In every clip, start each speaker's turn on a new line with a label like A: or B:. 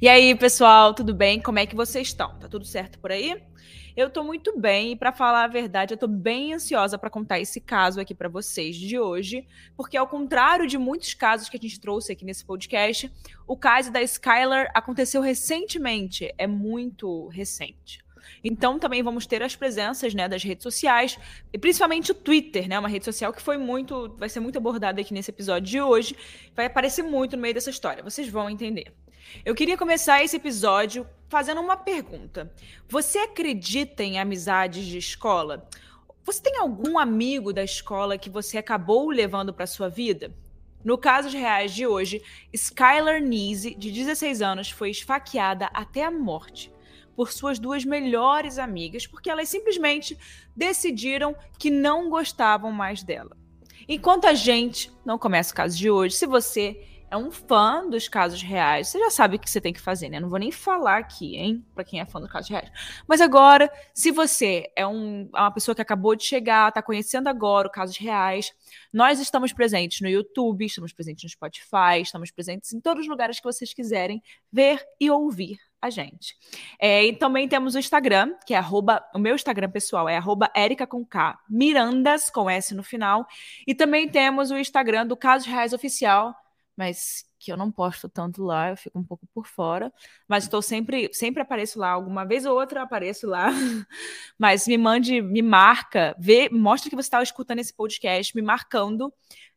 A: E aí, pessoal, tudo bem? Como é que vocês estão? Tá tudo certo por aí? Eu tô muito bem e para falar a verdade, eu tô bem ansiosa para contar esse caso aqui para vocês de hoje, porque ao contrário de muitos casos que a gente trouxe aqui nesse podcast, o caso da Skylar aconteceu recentemente, é muito recente. Então também vamos ter as presenças, né, das redes sociais, e principalmente o Twitter, né, uma rede social que foi muito, vai ser muito abordada aqui nesse episódio de hoje, vai aparecer muito no meio dessa história, vocês vão entender. Eu queria começar esse episódio fazendo uma pergunta. Você acredita em amizades de escola? Você tem algum amigo da escola que você acabou levando para sua vida? No caso de reais de hoje, Skylar Neese, de 16 anos, foi esfaqueada até a morte por suas duas melhores amigas, porque elas simplesmente decidiram que não gostavam mais dela. Enquanto a gente não começa o caso de hoje, se você é um fã dos casos reais, você já sabe o que você tem que fazer, né? Não vou nem falar aqui, hein, para quem é fã dos casos reais. Mas agora, se você é um, é uma pessoa que acabou de chegar, tá conhecendo agora os casos reais, nós estamos presentes no YouTube, estamos presentes no Spotify, estamos presentes em todos os lugares que vocês quiserem ver e ouvir a gente. É, e também temos o Instagram, que é arroba, o meu Instagram pessoal é arroba Erica com K, Mirandas com S no final. E também temos o Instagram do Casos Reais Oficial, mas que eu não posto tanto lá, eu fico um pouco por fora, mas estou sempre, sempre apareço lá, alguma vez ou outra apareço lá, mas me mande, me marca, vê, mostra que você está escutando esse podcast, me marcando,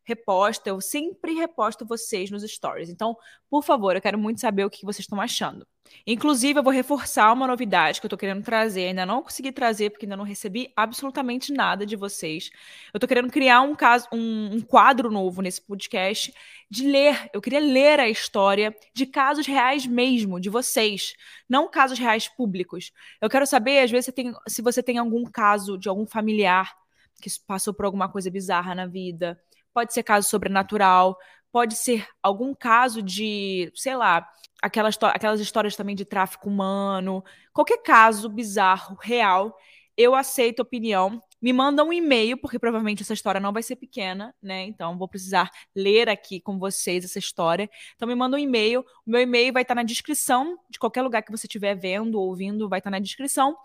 A: reposta, eu sempre reposto vocês nos stories, então, por favor, eu quero muito saber o que vocês estão achando. Inclusive, eu vou reforçar uma novidade que eu tô querendo trazer. Ainda não consegui trazer, porque ainda não recebi absolutamente nada de vocês. Eu tô querendo criar um caso, um, um, quadro novo nesse podcast de ler. Eu queria ler a história de casos reais mesmo, de vocês. Não casos reais públicos. Eu quero saber, às vezes, você tem, se você tem algum caso de algum familiar que passou por alguma coisa bizarra na vida. Pode ser caso sobrenatural, pode ser algum caso de, sei lá, aquelas, aquelas histórias também de tráfico humano, qualquer caso bizarro, real, eu aceito opinião. Me manda um e-mail, porque provavelmente essa história não vai ser pequena, né? Então vou precisar ler aqui com vocês essa história. Então me manda um e-mail. O meu e-mail vai estar na descrição de qualquer lugar que você estiver vendo ou ouvindo, vai estar na descrição.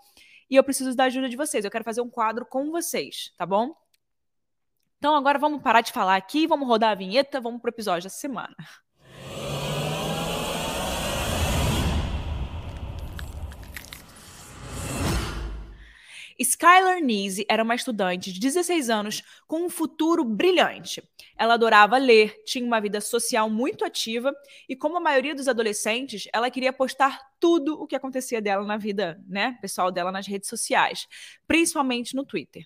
A: E eu preciso da ajuda de vocês. Eu quero fazer um quadro com vocês, tá bom? Então agora vamos parar de falar aqui, vamos rodar a vinheta, vamos pro episódio da semana. Skylar Neese era uma estudante de 16 anos com um futuro brilhante. Ela adorava ler, tinha uma vida social muito ativa e, como a maioria dos adolescentes, ela queria postar tudo o que acontecia dela na vida, né, pessoal dela nas redes sociais, principalmente no Twitter.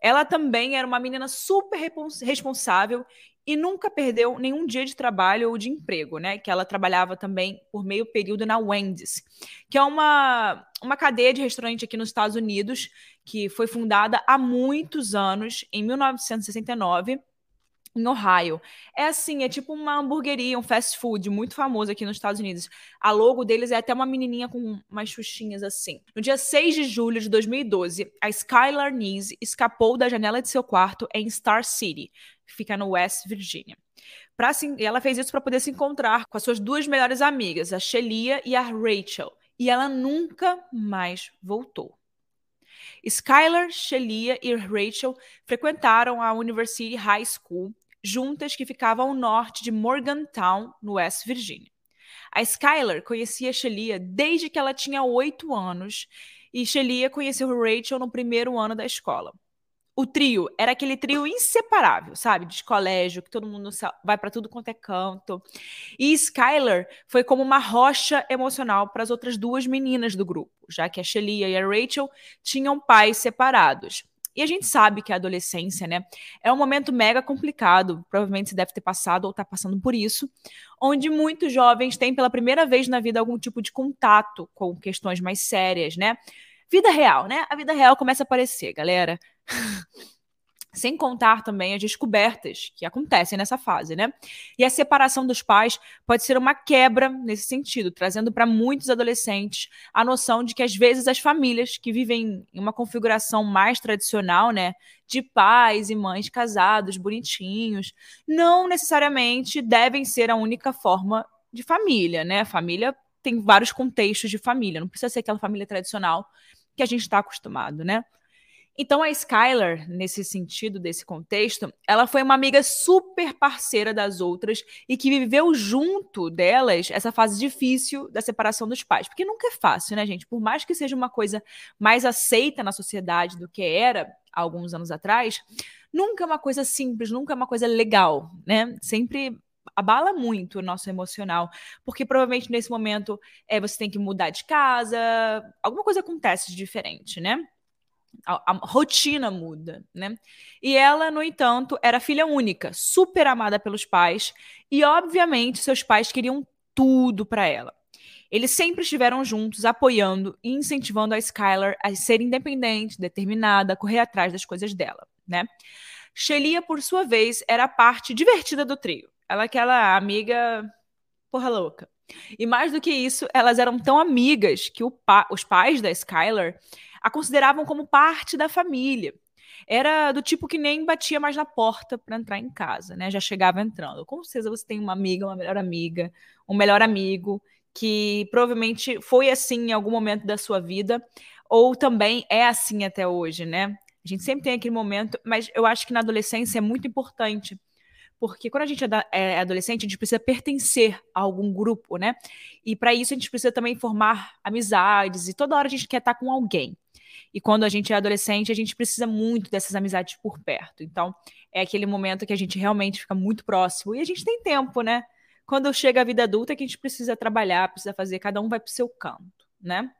A: Ela também era uma menina super responsável e nunca perdeu nenhum dia de trabalho ou de emprego, né? Que ela trabalhava também por meio período na Wendy's, que é uma, uma cadeia de restaurante aqui nos Estados Unidos que foi fundada há muitos anos, em 1969 em Ohio. É assim, é tipo uma hamburgueria, um fast food muito famoso aqui nos Estados Unidos. A logo deles é até uma menininha com umas xuxinhas assim. No dia 6 de julho de 2012, a Skylar Neese escapou da janela de seu quarto em Star City, que fica no West Virginia. Pra, e ela fez isso para poder se encontrar com as suas duas melhores amigas, a Shelia e a Rachel. E ela nunca mais voltou. Skylar, Shelia e Rachel frequentaram a University High School juntas que ficava ao norte de Morgantown, no West Virginia. A Skylar conhecia Shelia desde que ela tinha oito anos e Shelia conheceu Rachel no primeiro ano da escola o trio era aquele trio inseparável, sabe? De colégio, que todo mundo vai para tudo quanto é canto. E Skylar foi como uma rocha emocional para as outras duas meninas do grupo, já que a Shelia e a Rachel tinham pais separados. E a gente sabe que a adolescência, né, é um momento mega complicado, provavelmente você deve ter passado ou está passando por isso, onde muitos jovens têm pela primeira vez na vida algum tipo de contato com questões mais sérias, né? Vida real, né? A vida real começa a aparecer, galera. Sem contar também as descobertas que acontecem nessa fase, né? E a separação dos pais pode ser uma quebra nesse sentido, trazendo para muitos adolescentes a noção de que às vezes as famílias que vivem em uma configuração mais tradicional, né, de pais e mães casados, bonitinhos, não necessariamente devem ser a única forma de família, né? Família tem vários contextos de família, não precisa ser aquela família tradicional que a gente está acostumado, né? Então a Skylar, nesse sentido, desse contexto, ela foi uma amiga super parceira das outras e que viveu junto delas essa fase difícil da separação dos pais. Porque nunca é fácil, né, gente? Por mais que seja uma coisa mais aceita na sociedade do que era há alguns anos atrás, nunca é uma coisa simples, nunca é uma coisa legal, né? Sempre abala muito o nosso emocional, porque provavelmente nesse momento é, você tem que mudar de casa, alguma coisa acontece de diferente, né? A, a, rotina muda, né? E ela, no entanto, era filha única, super amada pelos pais, e obviamente seus pais queriam tudo para ela. Eles sempre estiveram juntos, apoiando e incentivando a Skylar a ser independente, determinada, a correr atrás das coisas dela, né? Shelia, por sua vez, era a parte divertida do trio. Ela é aquela amiga porra louca. E mais do que isso, elas eram tão amigas que pa os pais da Skylar a consideravam como parte da família. Era do tipo que nem batia mais na porta para entrar em casa, né? Já chegava entrando. Com certeza você tem uma amiga, uma melhor amiga, um melhor amigo que provavelmente foi assim em algum momento da sua vida ou também é assim até hoje, né? A gente sempre tem aquele momento, mas eu acho que na adolescência é muito importante porque quando a gente é, é adolescente, a gente precisa pertencer a algum grupo, né? E para isso a gente precisa também formar amizades, e toda hora a gente quer estar com alguém. E quando a gente é adolescente, a gente precisa muito dessas amizades por perto. Então, é aquele momento que a gente realmente fica muito próximo. E a gente tem tempo, né? Quando chega a vida adulta, que a gente precisa trabalhar, precisa fazer, cada um vai para o seu canto, né?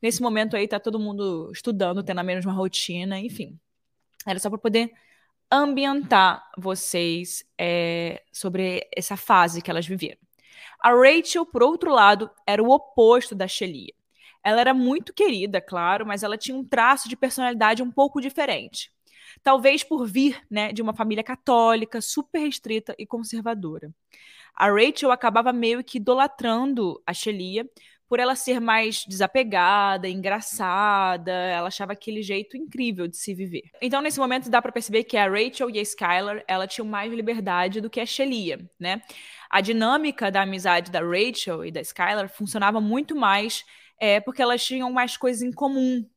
A: Nesse momento aí, tá todo mundo estudando, tendo a mesma rotina, enfim. Era só para poder ambientar vocês é, sobre essa fase que elas viveram. A Rachel, por outro lado, era o oposto da Shelia. Ela era muito querida, claro, mas ela tinha um traço de personalidade um pouco diferente. Talvez por vir né, de uma família católica, super restrita e conservadora. A Rachel acabava meio que idolatrando a Shelia por ela ser mais desapegada, engraçada, ela achava aquele jeito incrível de se viver. Então, nesse momento, dá para perceber que a Rachel e a Skylar, ela tinham mais liberdade do que a Shelia, né? A dinâmica da amizade da Rachel e da Skylar funcionava muito mais é, porque elas tinham mais coisas em comum.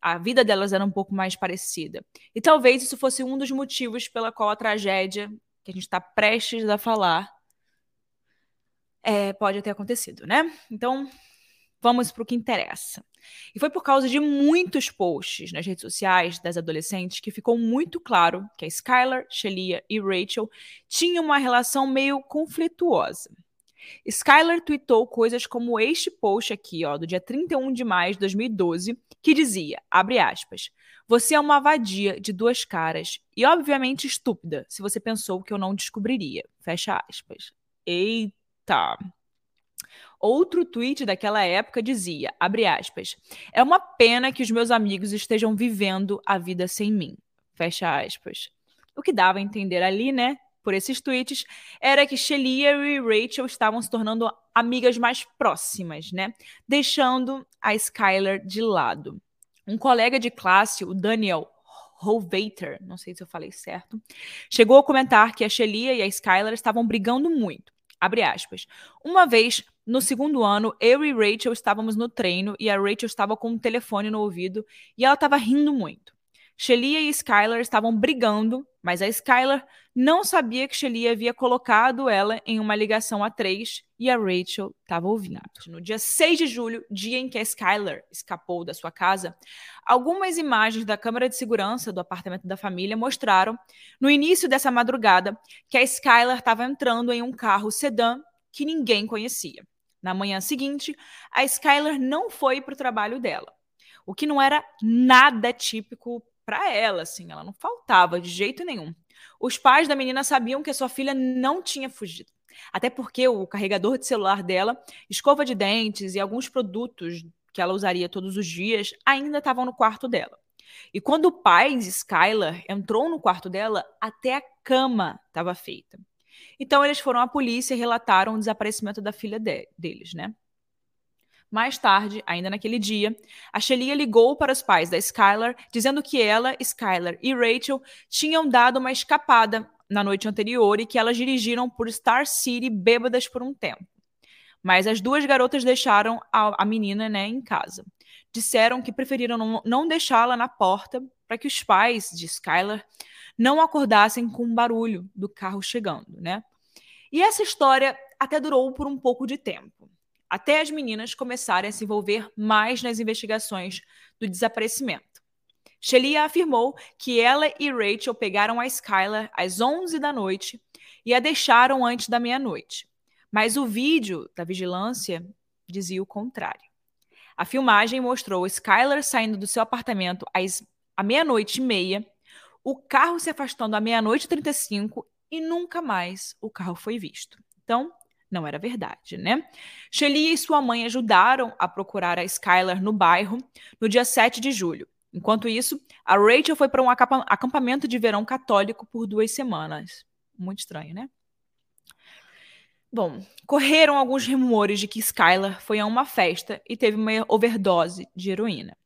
A: A vida delas era um pouco mais parecida. E talvez isso fosse um dos motivos pela qual a tragédia que a gente está prestes a falar é, pode ter acontecido, né? Então, vamos para o que interessa. E foi por causa de muitos posts nas redes sociais das adolescentes que ficou muito claro que a Skylar, Shelia e Rachel tinham uma relação meio conflituosa. Skylar tweetou coisas como este post aqui, ó, do dia 31 de maio de 2012, que dizia, abre aspas, você é uma vadia de duas caras e obviamente estúpida, se você pensou que eu não descobriria. Fecha aspas. Eita. Outro tweet daquela época dizia, abre aspas, é uma pena que os meus amigos estejam vivendo a vida sem mim. Fecha aspas. O que dava a entender ali, né, por esses tweets, era que Shelia e Rachel estavam se tornando amigas mais próximas, né? Deixando a Skylar de lado. Um colega de classe, o Daniel Hovater, não sei se eu falei certo, chegou a comentar que a Shelia e a Skylar estavam brigando muito. Abre aspas. Uma vez, no segundo ano, eu e Rachel estávamos no treino e a Rachel estava com um telefone no ouvido e ela estava rindo muito. Shelia e Skylar estavam brigando, mas a Skylar não sabia que Shelia havia colocado ela em uma ligação a três e a Rachel estava ouvindo. No dia 6 de julho, dia em que a Skylar escapou da sua casa, algumas imagens da câmera de segurança do apartamento da família mostraram, no início dessa madrugada, que a Skylar estava entrando em um carro sedã que ninguém conhecia. Na manhã seguinte, a Skylar não foi para o trabalho dela, o que não era nada típico para ela, assim, ela não faltava de jeito nenhum. Os pais da menina sabiam que a sua filha não tinha fugido. Até porque o carregador de celular dela, escova de dentes e alguns produtos que ela usaria todos os dias ainda estavam no quarto dela. E quando o pai, Skylar, entrou no quarto dela, até a cama estava feita. Então eles foram à polícia e relataram o desaparecimento da filha de deles, né? Mais tarde, ainda naquele dia, a Shelia ligou para os pais da Skylar, dizendo que ela, Skylar e Rachel tinham dado uma escapada na noite anterior e que elas dirigiram por Star City bêbadas por um tempo. Mas as duas garotas deixaram a, a menina né, em casa. Disseram que preferiram não, não deixá-la na porta para que os pais de Skylar não acordassem com o barulho do carro chegando, né? E essa história até durou por um pouco de tempo, até as meninas começarem a se envolver mais nas investigações do desaparecimento. Shelia afirmou que ela e Rachel pegaram a Skylar às 11 da noite e a deixaram antes da meia-noite. Mas o vídeo da vigilância dizia o contrário. A filmagem mostrou Skylar saindo do seu apartamento às meia-noite e meia, o carro se afastando à meia-noite e 35 e nunca mais o carro foi visto. Então, não era verdade, né? Shelly e sua mãe ajudaram a procurar a Skylar no bairro no dia 7 de julho. Enquanto isso, a Rachel foi para um acampamento de verão católico por duas semanas. Muito estranho, né? Bom, correram alguns rumores de que Skylar foi a uma festa e teve uma overdose de heroína.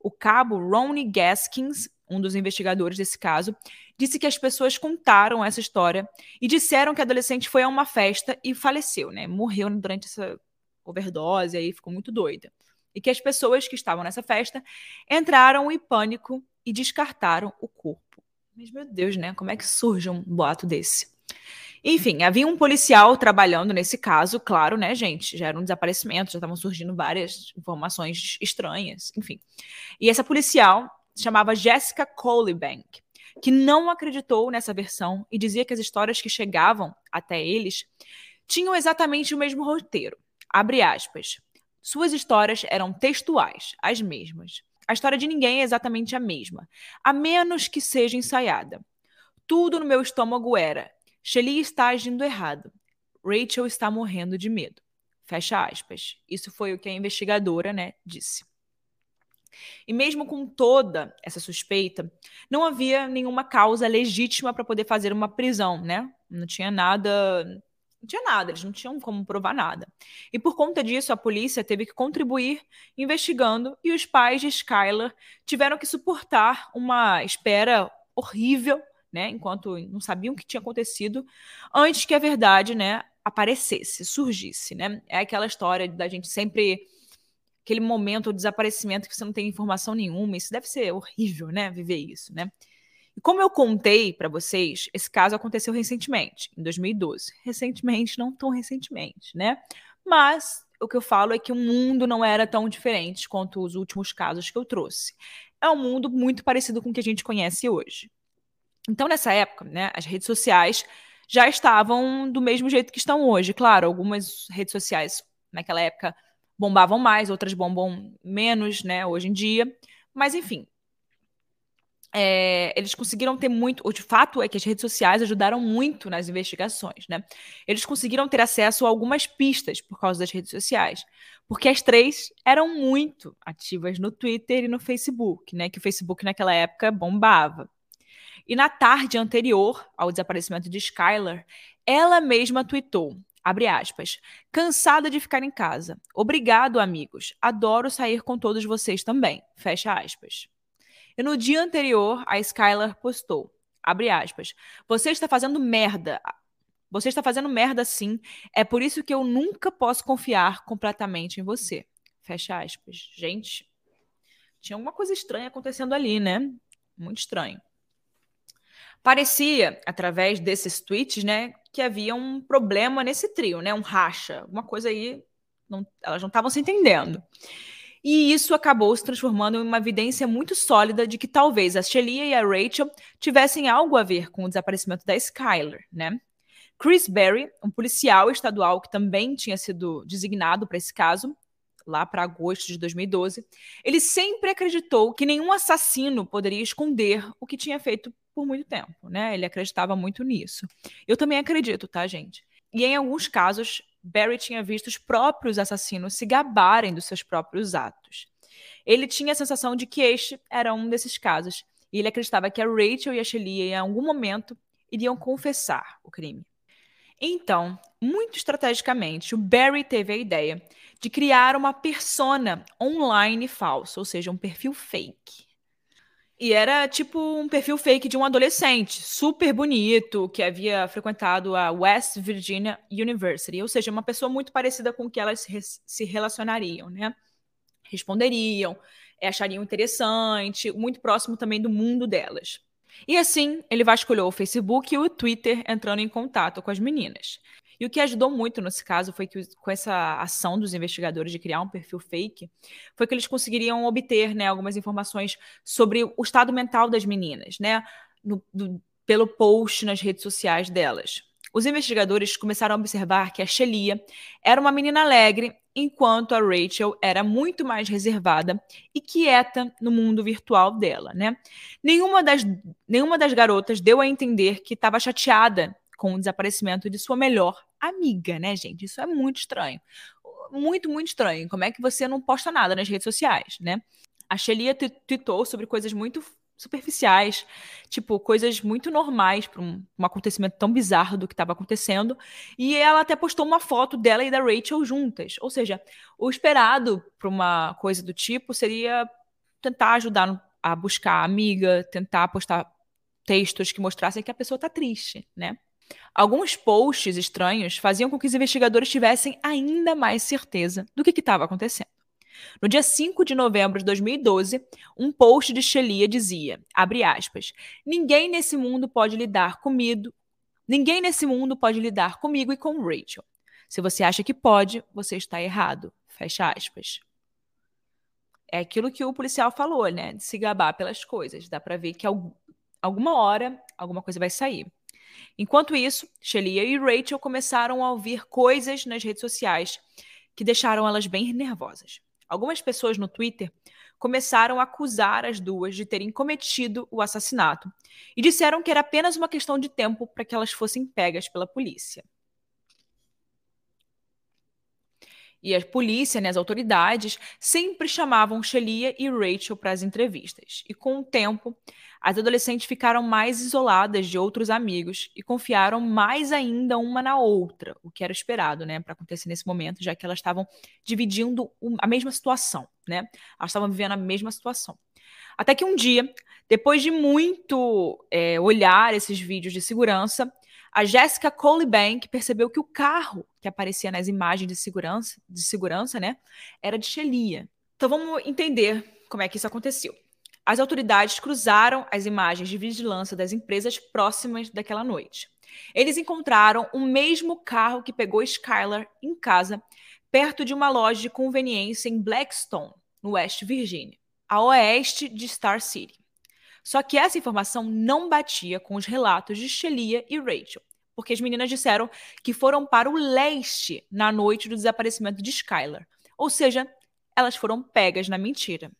A: O cabo Ronnie Gaskins, um dos investigadores desse caso, disse que as pessoas contaram essa história e disseram que a adolescente foi a uma festa e faleceu, né? Morreu durante essa overdose, aí ficou muito doida. E que as pessoas que estavam nessa festa entraram em pânico e descartaram o corpo. Mas, meu Deus, né? Como é que surge um boato desse? Enfim, havia um policial trabalhando nesse caso, claro, né, gente? Já era um desaparecimento, já estavam surgindo várias informações estranhas, enfim. E essa policial chamava Jessica Colebank, que não acreditou nessa versão e dizia que as histórias que chegavam até eles tinham exatamente o mesmo roteiro. Abre aspas. Suas histórias eram textuais, as mesmas. A história de ninguém é exatamente a mesma, a menos que seja ensaiada. Tudo no meu estômago era: Shelly está agindo errado. Rachel está morrendo de medo. Fecha aspas. Isso foi o que a investigadora, né, disse. E mesmo com toda essa suspeita, não havia nenhuma causa legítima para poder fazer uma prisão, né? Não tinha nada, não tinha nada, eles não tinham como provar nada. E por conta disso, a polícia teve que contribuir investigando e os pais de Skylar tiveram que suportar uma espera horrível, né, enquanto não sabiam o que tinha acontecido, antes que a verdade, né, aparecesse, surgisse, né? É aquela história da gente sempre aquele momento de desaparecimento que você não tem informação nenhuma. Isso deve ser horrível, né? Viver isso, né? E como eu contei para vocês, esse caso aconteceu recentemente, em 2012. Recentemente, não tão recentemente, né? Mas o que eu falo é que o mundo não era tão diferente quanto os últimos casos que eu trouxe. É um mundo muito parecido com o que a gente conhece hoje. Então, nessa época, né, as redes sociais já estavam do mesmo jeito que estão hoje. Claro, algumas redes sociais naquela época bombavam mais, outras bombam menos, né, hoje em dia. Mas, enfim, é, eles conseguiram ter muito. O fato é que as redes sociais ajudaram muito nas investigações, né? Eles conseguiram ter acesso a algumas pistas por causa das redes sociais, porque as três eram muito ativas no Twitter e no Facebook, né? Que o Facebook naquela época bombava. E na tarde anterior ao desaparecimento de Skylar, ela mesma tweetou: Abre aspas. Cansada de ficar em casa. Obrigado, amigos. Adoro sair com todos vocês também. Fecha aspas. E no dia anterior, a Skylar postou. Abre aspas. Você está fazendo merda. Você está fazendo merda sim. É por isso que eu nunca posso confiar completamente em você. Fecha aspas. Gente, tinha alguma coisa estranha acontecendo ali, né? Muito estranho. Parecia, através desses tweets, né, que havia um problema nesse trio, né? Um racha, uma coisa aí, não, elas não estavam se entendendo. E isso acabou se transformando em uma evidência muito sólida de que talvez a Shelia e a Rachel tivessem algo a ver com o desaparecimento da Skylar, né? Chris Berry, um policial estadual que também tinha sido designado para esse caso, lá para agosto de 2012, ele sempre acreditou que nenhum assassino poderia esconder o que tinha feito por muito tempo, né? Ele acreditava muito nisso. Eu também acredito, tá, gente? E em alguns casos, Barry tinha visto os próprios assassinos se gabarem dos seus próprios atos. Ele tinha a sensação de que este era um desses casos, e ele acreditava que a Rachel e a Shelia, em algum momento, iriam confessar o crime. Então, muito estrategicamente, o Barry teve a ideia de criar uma persona online falsa, ou seja, um perfil fake. E era tipo um perfil fake de um adolescente, super bonito, que havia frequentado a West Virginia University, ou seja, uma pessoa muito parecida com que elas se relacionariam, né? Responderiam, achariam interessante, muito próximo também do mundo delas. E assim, ele vasculhou o Facebook e o Twitter entrando em contato com as meninas. E o que ajudou muito nesse caso foi que, com essa ação dos investigadores de criar um perfil fake, foi que eles conseguiriam obter né, algumas informações sobre o estado mental das meninas, né? No, do, pelo post nas redes sociais delas. Os investigadores começaram a observar que a Shelia era uma menina alegre, enquanto a Rachel era muito mais reservada e quieta no mundo virtual dela, né? Nenhuma das, nenhuma das garotas deu a entender que estava chateada com o desaparecimento de sua melhor amiga, né, gente? Isso é muito estranho. Muito, muito estranho. Como é que você não posta nada nas redes sociais, né? A Shelia tweetou sobre coisas muito superficiais, tipo, coisas muito normais para um, um, acontecimento tão bizarro do que estava acontecendo. E ela até postou uma foto dela e da Rachel juntas. Ou seja, o esperado para uma coisa do tipo seria tentar ajudar a buscar a amiga, tentar postar textos que mostrassem que a pessoa está triste, né? Alguns posts estranhos faziam com que os investigadores tivessem ainda mais certeza do que estava acontecendo. No dia 5 de novembro de 2012, um post de Shelia dizia, aspas, ninguém nesse mundo pode lidar comigo, ninguém nesse mundo pode lidar comigo e com Rachel. Se você acha que pode, você está errado. Fecha aspas. É aquilo que o policial falou, né? De se gabar pelas coisas. Dá para ver que alguma hora alguma coisa vai sair. Enquanto isso, Shelia e Rachel começaram a ouvir coisas nas redes sociais que deixaram elas bem nervosas. Algumas pessoas no Twitter começaram a acusar as duas de terem cometido o assassinato e disseram que era apenas uma questão de tempo para que elas fossem pegas pela polícia. E a polícia, né, as autoridades, sempre chamavam Shelia e Rachel para as entrevistas. E com o tempo, as adolescentes ficaram mais isoladas de outros amigos e confiaram mais ainda uma na outra, o que era esperado, né, para acontecer nesse momento, já que elas estavam dividindo a mesma situação, né? Elas estavam vivendo a mesma situação. Até que um dia, depois de muito é, olhar esses vídeos de segurança, a Jessica Colebank percebeu que o carro que aparecia nas imagens de segurança, de segurança, né, era de Shelia. Então vamos entender como é que isso aconteceu. As autoridades cruzaram as imagens de vigilância das empresas próximas daquela noite. Eles encontraram o mesmo carro que pegou Skylar em casa, perto de uma loja de conveniência em Blackstone, no West Virginia, a oeste de Star City. Só que essa informação não batia com os relatos de Shelia e Rachel, porque as meninas disseram que foram para o leste na noite do desaparecimento de Skylar. Ou seja, elas foram pegas na mentira.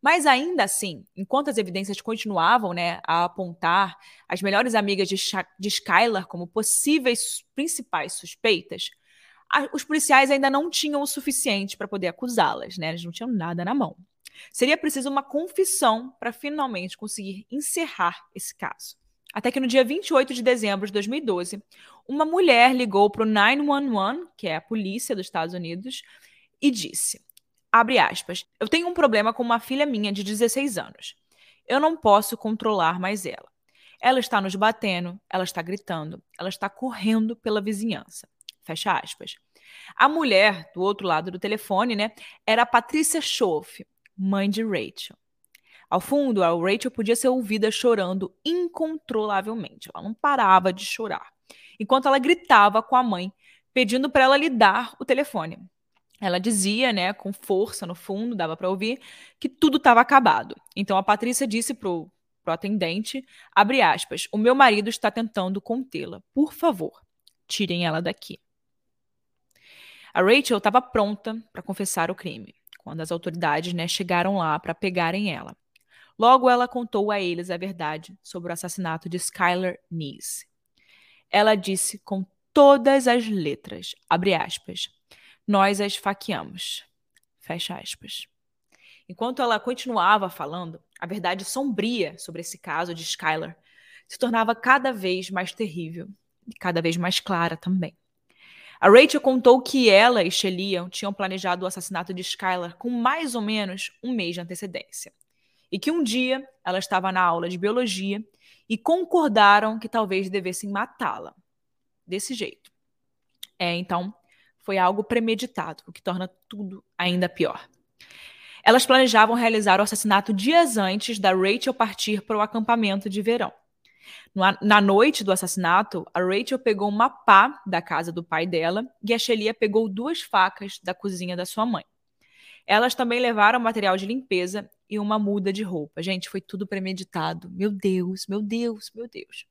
A: Mas ainda assim, enquanto as evidências continuavam né, a apontar as melhores amigas de, de Skylar como possíveis principais suspeitas, os policiais ainda não tinham o suficiente para poder acusá-las, né? Eles não tinham nada na mão. Seria preciso uma confissão para finalmente conseguir encerrar esse caso. Até que no dia 28 de dezembro de 2012, uma mulher ligou para o 911, que é a polícia dos Estados Unidos, e disse: abre aspas, eu tenho um problema com uma filha minha de 16 anos. Eu não posso controlar mais ela. Ela está nos batendo, ela está gritando, ela está correndo pela vizinhança. Fecha aspas. A mulher do outro lado do telefone, né, era a Patrícia Schoff, mãe de Rachel. Ao fundo, a Rachel podia ser ouvida chorando incontrolavelmente. Ela não parava de chorar, enquanto ela gritava com a mãe, pedindo para ela lhe dar o telefone. Ela dizia, né, com força no fundo, dava para ouvir, que tudo estava acabado. Então a Patrícia disse pro, pro atendente, abre aspas, o meu marido está tentando contê-la. Por favor, tirem ela daqui. A Rachel estava pronta para confessar o crime quando as autoridades né, chegaram lá para pegarem ela. Logo, ela contou a eles a verdade sobre o assassinato de Skylar Neese. Ela disse com todas as letras, abre aspas, nós a esfaqueamos, fecha aspas. Enquanto ela continuava falando, a verdade sombria sobre esse caso de Skylar se tornava cada vez mais terrível e cada vez mais clara também. A Rachel contou que ela e Shelia tinham planejado o assassinato de Skylar com mais ou menos um mês de antecedência. e que um dia ela estava na aula de biologia e concordaram que talvez devessem matá-la. Desse jeito. É, então, foi algo premeditado, o que torna tudo ainda pior. Elas planejavam realizar o assassinato dias antes da Rachel partir para o acampamento de verão. Na noite do assassinato, a Rachel pegou uma pá da casa do pai dela e a Shelia pegou duas facas da cozinha da sua mãe. Elas também levaram material de limpeza e uma muda de roupa. Gente, foi tudo premeditado. Meu Deus, meu Deus, meu Deus.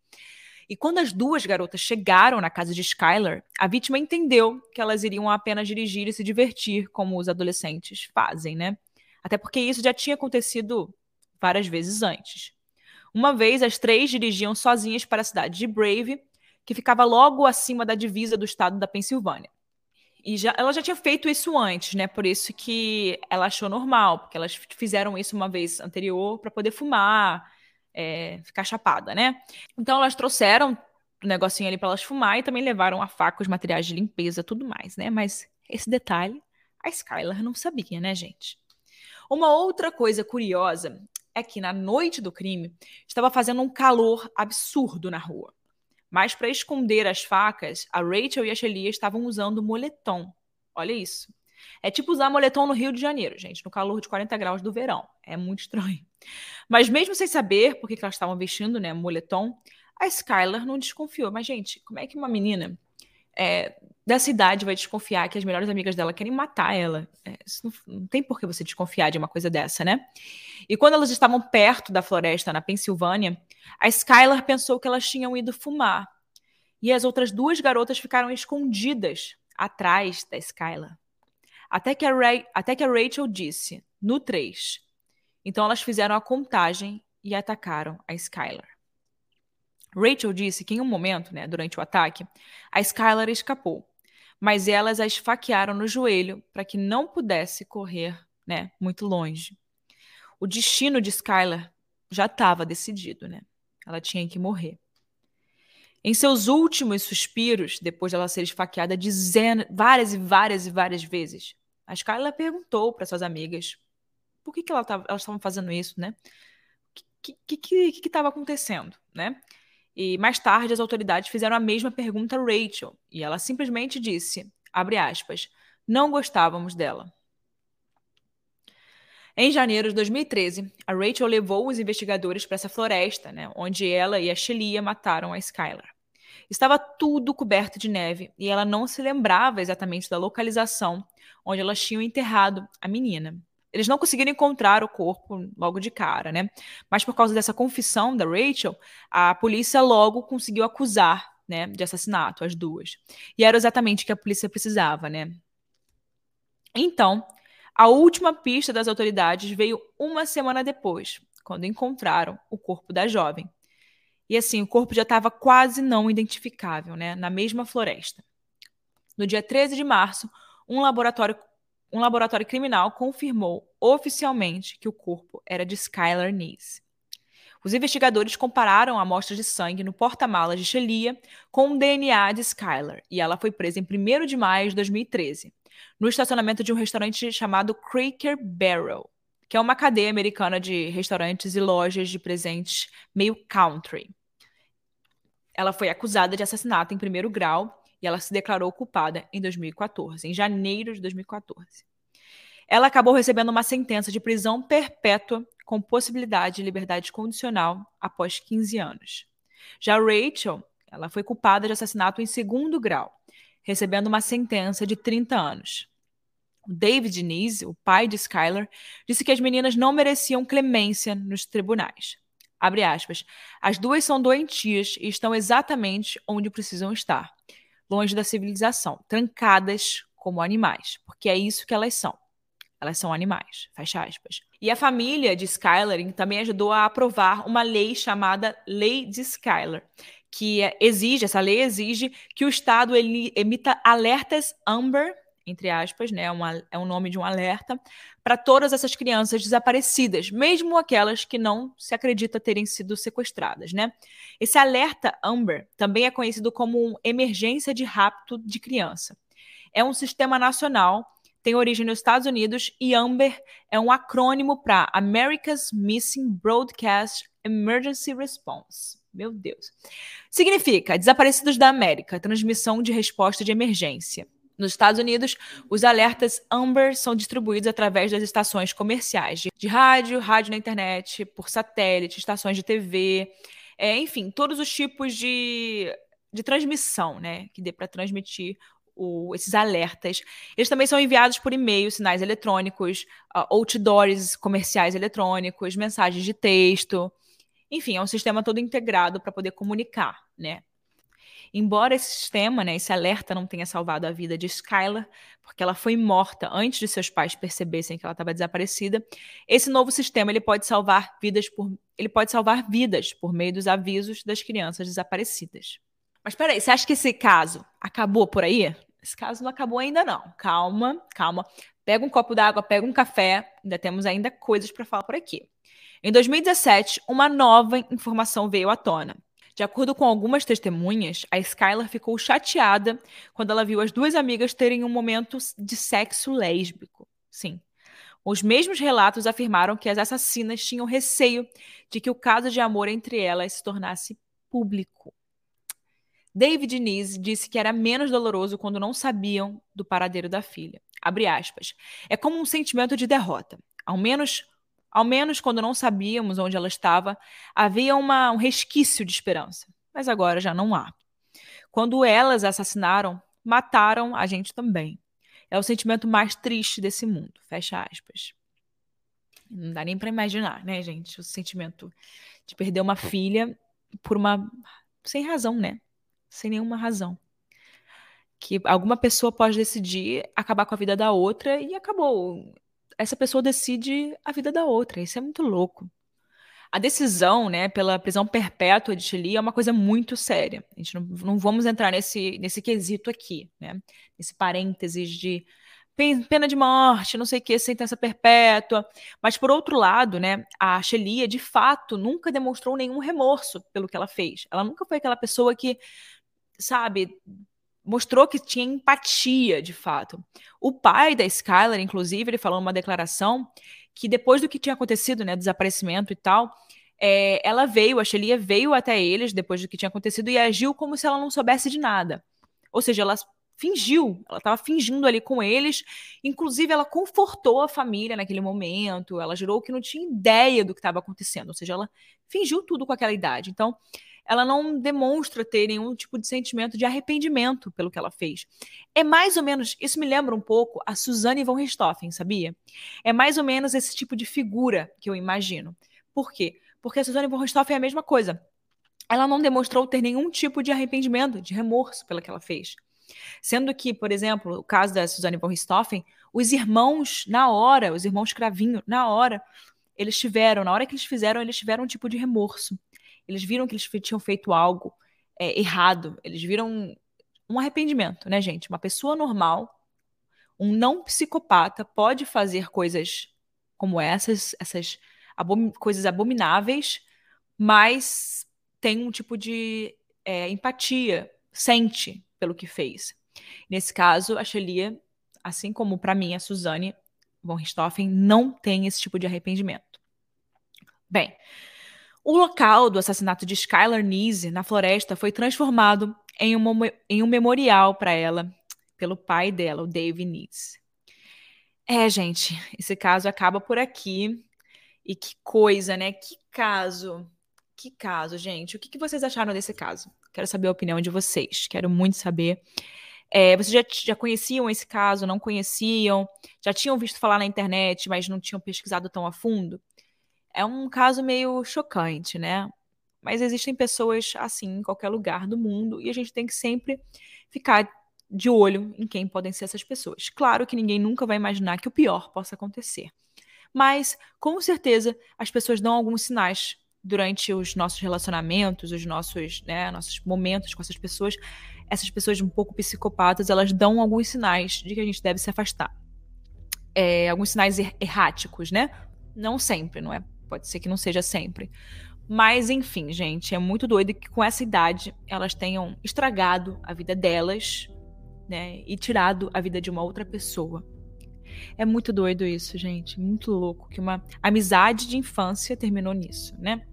A: E quando as duas garotas chegaram na casa de Skylar, a vítima entendeu que elas iriam apenas dirigir e se divertir, como os adolescentes fazem, né? Até porque isso já tinha acontecido várias vezes antes. Uma vez, as três dirigiam sozinhas para a cidade de Brave, que ficava logo acima da divisa do estado da Pensilvânia. E já, ela já tinha feito isso antes, né? Por isso que ela achou normal, porque elas fizeram isso uma vez anterior para poder fumar, é, ficar chapada, né? Então elas trouxeram o negocinho ali para elas fumar e também levaram a faca, os materiais de limpeza, tudo mais, né? Mas esse detalhe a Skylar não sabia, né, gente? Uma outra coisa curiosa é que na noite do crime estava fazendo um calor absurdo na rua. Mas para esconder as facas, a Rachel e a Shelia estavam usando moletom. Olha isso. É tipo usar moletom no Rio de Janeiro, gente, no calor de 40 graus do verão. É muito estranho. Mas mesmo sem saber por que elas estavam vestindo, né, moletom, a Skylar não desconfiou. Mas, gente, como é que uma menina é, dessa idade vai desconfiar que as melhores amigas dela querem matar ela. É, não, não, tem por que você desconfiar de uma coisa dessa, né? E quando elas estavam perto da floresta, na Pensilvânia, a Skylar pensou que elas tinham ido fumar. E as outras duas garotas ficaram escondidas atrás da Skylar. Até que a, Ray, até que a Rachel disse, no 3. Então elas fizeram a contagem e atacaram a Skylar. Rachel disse que em um momento, né, durante o ataque, a Skylar escapou, mas elas a esfaquearam no joelho para que não pudesse correr, né, muito longe. O destino de Skylar já estava decidido, né? Ela tinha que morrer. Em seus últimos suspiros, depois dela ser esfaqueada dizendo várias e várias e várias vezes, a Skylar perguntou para suas amigas por que, que ela tava, elas estavam fazendo isso, né? O que estava acontecendo, né? E mais tarde as autoridades fizeram a mesma pergunta a Rachel e ela simplesmente disse, abre aspas, não gostávamos dela. Em janeiro de 2013, a Rachel levou os investigadores para essa floresta, né, onde ela e a Shelia mataram a Skylar. Estava tudo coberto de neve e ela não se lembrava exatamente da localização onde elas tinham enterrado a menina eles não conseguiram encontrar o corpo logo de cara, né? Mas por causa dessa confissão da Rachel, a polícia logo conseguiu acusar, né, de assassinato as duas. E era exatamente o que a polícia precisava, né? Então, a última pista das autoridades veio uma semana depois, quando encontraram o corpo da jovem. E assim, o corpo já estava quase não identificável, né, na mesma floresta. No dia 13 de março, um laboratório um laboratório criminal confirmou oficialmente que o corpo era de Skylar Neese. Os investigadores compararam amostras de sangue no porta-malas de Shelia com o DNA de Skylar e ela foi presa em 1 de maio de 2013, no estacionamento de um restaurante chamado Cracker Barrel, que é uma cadeia americana de restaurantes e lojas de presentes meio country. Ela foi acusada de assassinato em primeiro grau e ela se declarou culpada em 2014, em janeiro de 2014. Ela acabou recebendo uma sentença de prisão perpétua com possibilidade de liberdade condicional após 15 anos. Já Rachel, ela foi culpada de assassinato em segundo grau, recebendo uma sentença de 30 anos. David Neese, o pai de Skylar, disse que as meninas não mereciam clemência nos tribunais. Abre aspas. As duas são doentias e estão exatamente onde precisam estar longe da civilização, trancadas como animais, porque é isso que elas são. Elas são animais, fecha aspas. E a família de Skylar também ajudou a aprovar uma lei chamada Lei de Skylar, que exige, essa lei exige que o Estado emita alertas Amber entre aspas, né, uma, é um nome de um alerta, para todas essas crianças desaparecidas, mesmo aquelas que não se acredita terem sido sequestradas, né? Esse alerta Amber também é conhecido como emergência de rapto de criança. É um sistema nacional tem origem nos Estados Unidos e AMBER é um acrônimo para America's Missing Broadcast Emergency Response. Meu Deus. Significa Desaparecidos da América, transmissão de resposta de emergência. Nos Estados Unidos, os alertas Amber são distribuídos através das estações comerciais de rádio, rádio na internet, por satélite, estações de TV, é, enfim, todos os tipos de, de transmissão, né, que dê para transmitir o, esses alertas. Eles também são enviados por e-mail, sinais eletrônicos, uh, outdoors comerciais eletrônicos, mensagens de texto. Enfim, é um sistema todo integrado para poder comunicar, né? Embora esse sistema, né, esse alerta não tenha salvado a vida de Skylar, porque ela foi morta antes de seus pais percebessem que ela estava desaparecida, esse novo sistema ele pode salvar vidas por ele pode salvar vidas por meio dos avisos das crianças desaparecidas. Mas peraí, você acha que esse caso acabou por aí? Esse caso não acabou ainda não. Calma, calma. Pega um copo d'água, pega um café, ainda temos ainda coisas para falar por aqui. Em 2017, uma nova informação veio à tona. De acordo com algumas testemunhas, a Skylar ficou chateada quando ela viu as duas amigas terem um momento de sexo lésbico. Sim. Os mesmos relatos afirmaram que as assassinas tinham receio de que o caso de amor entre elas se tornasse público. David Nise disse que era menos doloroso quando não sabiam do paradeiro da filha. Aspas. É como um sentimento de derrota. Ao menos ao menos quando não sabíamos onde ela estava, havia uma, um resquício de esperança. Mas agora já não há. Quando elas assassinaram, mataram a gente também. É o sentimento mais triste desse mundo. Fecha aspas. Não dá nem para imaginar, né, gente? O sentimento de perder uma filha por uma. sem razão, né? Sem nenhuma razão. Que alguma pessoa pode decidir acabar com a vida da outra e acabou essa pessoa decide a vida da outra. Isso é muito louco. A decisão, né, pela prisão perpétua de Chile é uma coisa muito séria. A gente não, não vamos entrar nesse, nesse quesito aqui, né? Nesse parênteses de pena de morte, não sei o que, sentença perpétua. Mas, por outro lado, né, a Shelia, de fato, nunca demonstrou nenhum remorso pelo que ela fez. Ela nunca foi aquela pessoa que, sabe, mostrou que tinha empatia, de fato. O pai da Skylar, inclusive, ele falou numa declaração que depois do que tinha acontecido, né, desaparecimento e tal, é, ela veio, a Shelia veio até eles depois do que tinha acontecido e agiu como se ela não soubesse de nada. Ou seja, ela fingiu, ela estava fingindo ali com eles, inclusive ela confortou a família naquele momento, ela jurou que não tinha ideia do que estava acontecendo, ou seja, ela fingiu tudo com aquela idade. Então, ela não demonstra ter nenhum tipo de sentimento de arrependimento pelo que ela fez. É mais ou menos, isso me lembra um pouco a Suzanne von Richthofen, sabia? É mais ou menos esse tipo de figura que eu imagino. Por quê? Porque a Suzanne von Richthofen é a mesma coisa. Ela não demonstrou ter nenhum tipo de arrependimento, de remorso pelo que ela fez. Sendo que, por exemplo, o caso da Suzanne von Richthofen, os irmãos, na hora, os irmãos Cravinho, na hora, eles tiveram, na hora que eles fizeram, eles tiveram um tipo de remorso. Eles viram que eles tinham feito algo é, errado. Eles viram um arrependimento, né, gente? Uma pessoa normal, um não psicopata, pode fazer coisas como essas, essas coisas abomináveis, mas tem um tipo de é, empatia, sente pelo que fez. Nesse caso, a Shelia, assim como para mim a Suzane von Richthofen, não tem esse tipo de arrependimento. Bem, o local do assassinato de Skylar Neese, na floresta, foi transformado em um, em um memorial para ela, pelo pai dela, o Dave Neese. É, gente, esse caso acaba por aqui. E que coisa, né? Que caso. Que caso, gente. O que, que vocês acharam desse caso? Quero saber a opinião de vocês. Quero muito saber. É, vocês já, já conheciam esse caso? Não conheciam? Já tinham visto falar na internet, mas não tinham pesquisado tão a fundo? É um caso meio chocante, né? Mas existem pessoas assim em qualquer lugar do mundo e a gente tem que sempre ficar de olho em quem podem ser essas pessoas. Claro que ninguém nunca vai imaginar que o pior possa acontecer. Mas, com certeza, as pessoas dão alguns sinais durante os nossos relacionamentos, os nossos, né, nossos momentos com essas pessoas. Essas pessoas um pouco psicopatas, elas dão alguns sinais de que a gente deve se afastar. É, alguns sinais er erráticos, né? Não sempre, não é pode ser que não seja sempre. Mas, enfim, gente, é muito doido que com essa idade elas tenham estragado a vida delas, né? E tirado a vida de uma outra pessoa. É muito doido isso, gente. Muito louco que uma amizade de infância terminou nisso, né?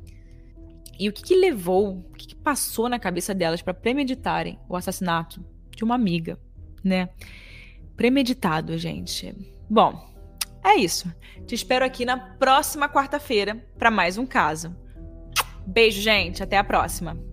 A: E o que, que levou, o que, que passou na cabeça delas para premeditarem o assassinato de uma amiga, né? Premeditado, gente. Bom, é isso. Te espero aqui na próxima quarta-feira para mais um caso. Beijo, gente. Até a próxima.